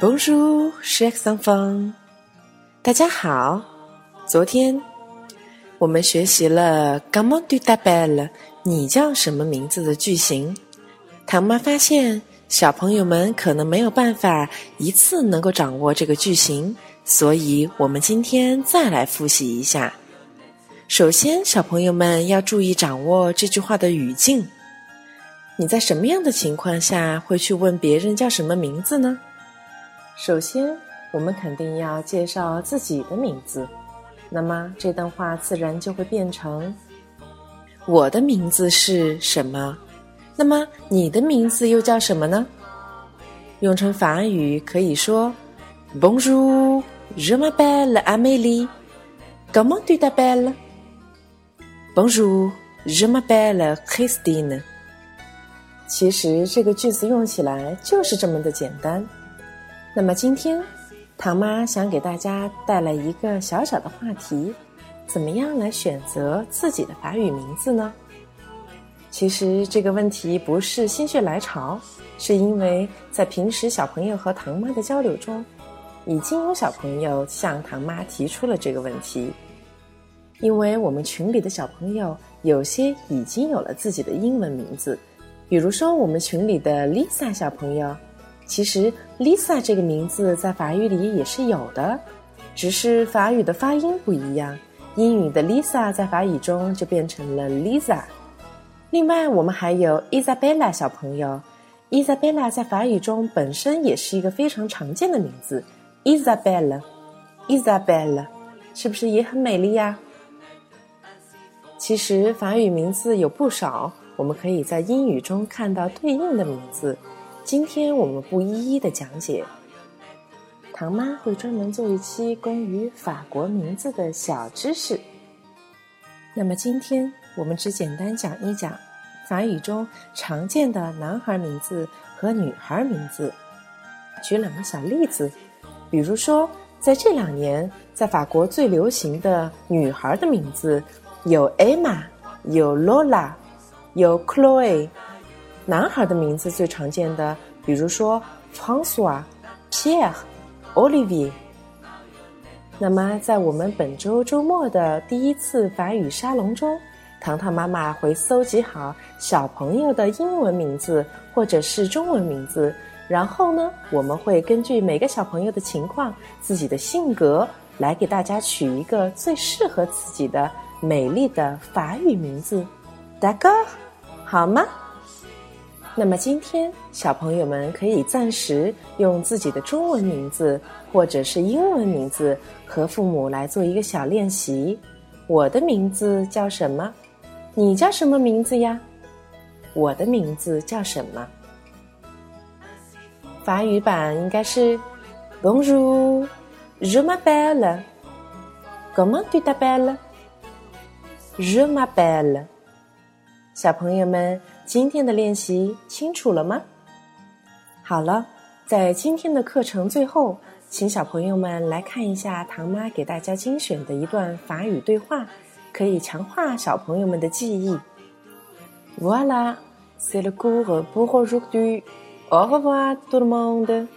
Bonjour, chers enfants！大家好。昨天我们学习了 “Comment tu t'appelles？” 你叫什么名字的句型。唐妈发现小朋友们可能没有办法一次能够掌握这个句型，所以我们今天再来复习一下。首先，小朋友们要注意掌握这句话的语境。你在什么样的情况下会去问别人叫什么名字呢？首先，我们肯定要介绍自己的名字，那么这段话自然就会变成：“我的名字是什么？”那么你的名字又叫什么呢？用成法语可以说：“Bonjour, je m'appelle Amélie. Comment tu t'appelles? Bonjour, je m'appelle Christine.” 其实这个句子用起来就是这么的简单。那么今天，唐妈想给大家带来一个小小的话题：怎么样来选择自己的法语名字呢？其实这个问题不是心血来潮，是因为在平时小朋友和唐妈的交流中，已经有小朋友向唐妈提出了这个问题。因为我们群里的小朋友有些已经有了自己的英文名字。比如说，我们群里的 Lisa 小朋友，其实 Lisa 这个名字在法语里也是有的，只是法语的发音不一样。英语的 Lisa 在法语中就变成了 Lisa。另外，我们还有 Isabella 小朋友，Isabella 在法语中本身也是一个非常常见的名字，Isabella，Isabella，是不是也很美丽呀？其实法语名字有不少。我们可以在英语中看到对应的名字，今天我们不一一的讲解。唐妈会专门做一期关于法国名字的小知识。那么今天我们只简单讲一讲法语中常见的男孩名字和女孩名字，举两个小例子。比如说，在这两年，在法国最流行的女孩的名字有 Emma，有 Lola。有 Chloe，男孩的名字最常见的，比如说 François、Pierre、Olivier。那么，在我们本周周末的第一次法语沙龙中，糖糖妈妈会搜集好小朋友的英文名字或者是中文名字，然后呢，我们会根据每个小朋友的情况、自己的性格，来给大家取一个最适合自己的美丽的法语名字。大哥。好吗？那么今天小朋友们可以暂时用自己的中文名字或者是英文名字和父母来做一个小练习。我的名字叫什么？你叫什么名字呀？我的名字叫什么？法语版应该是 Bonjour, je m'appelle. Comment tu t'appelles? Je m'appelle. 小朋友们，今天的练习清楚了吗？好了，在今天的课程最后，请小朋友们来看一下唐妈给大家精选的一段法语对话，可以强化小朋友们的记忆。Voilà, c'est le cours pour aujourd'hui. Au revoir tout le monde.